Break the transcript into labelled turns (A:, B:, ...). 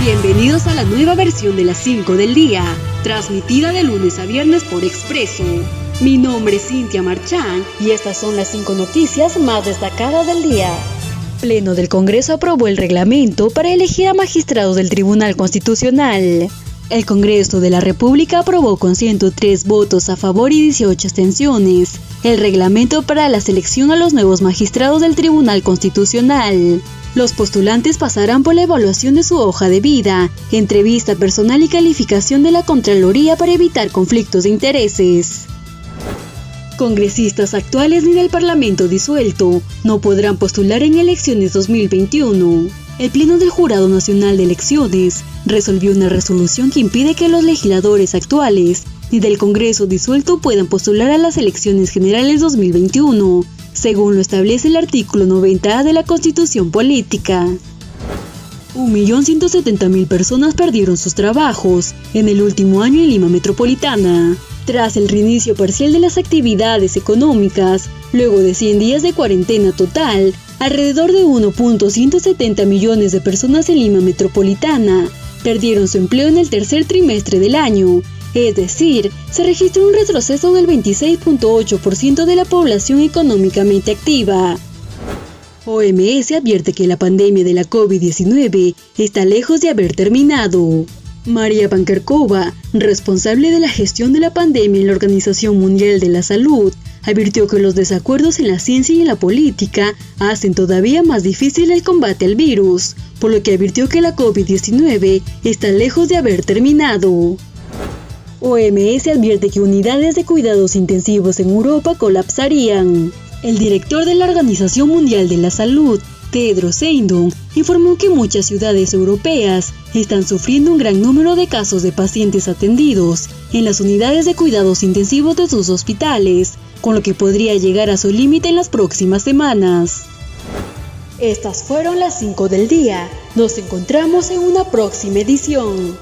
A: Bienvenidos a la nueva versión de las 5 del día, transmitida de lunes a viernes por Expreso. Mi nombre es Cintia Marchán y estas son las 5 noticias más destacadas del día. Pleno del Congreso aprobó el reglamento para elegir a magistrados del Tribunal Constitucional. El Congreso de la República aprobó con 103 votos a favor y 18 abstenciones el reglamento para la selección a los nuevos magistrados del Tribunal Constitucional. Los postulantes pasarán por la evaluación de su hoja de vida, entrevista personal y calificación de la Contraloría para evitar conflictos de intereses. Congresistas actuales ni del Parlamento disuelto no podrán postular en elecciones 2021. El Pleno del Jurado Nacional de Elecciones resolvió una resolución que impide que los legisladores actuales ni del Congreso disuelto puedan postular a las elecciones generales 2021 según lo establece el artículo 90A de la Constitución Política. 1.170.000 personas perdieron sus trabajos en el último año en Lima Metropolitana. Tras el reinicio parcial de las actividades económicas, luego de 100 días de cuarentena total, alrededor de 1.170 millones de personas en Lima Metropolitana perdieron su empleo en el tercer trimestre del año, es decir, se registró un retroceso del 26.8% de la población económicamente activa. OMS advierte que la pandemia de la COVID-19 está lejos de haber terminado. María Pankerkova, responsable de la gestión de la pandemia en la Organización Mundial de la Salud, advirtió que los desacuerdos en la ciencia y en la política hacen todavía más difícil el combate al virus, por lo que advirtió que la COVID-19 está lejos de haber terminado. OMS advierte que unidades de cuidados intensivos en Europa colapsarían. El director de la Organización Mundial de la Salud, Tedros Adhanom, informó que muchas ciudades europeas están sufriendo un gran número de casos de pacientes atendidos en las unidades de cuidados intensivos de sus hospitales, con lo que podría llegar a su límite en las próximas semanas. Estas fueron las 5 del día. Nos encontramos en una próxima edición.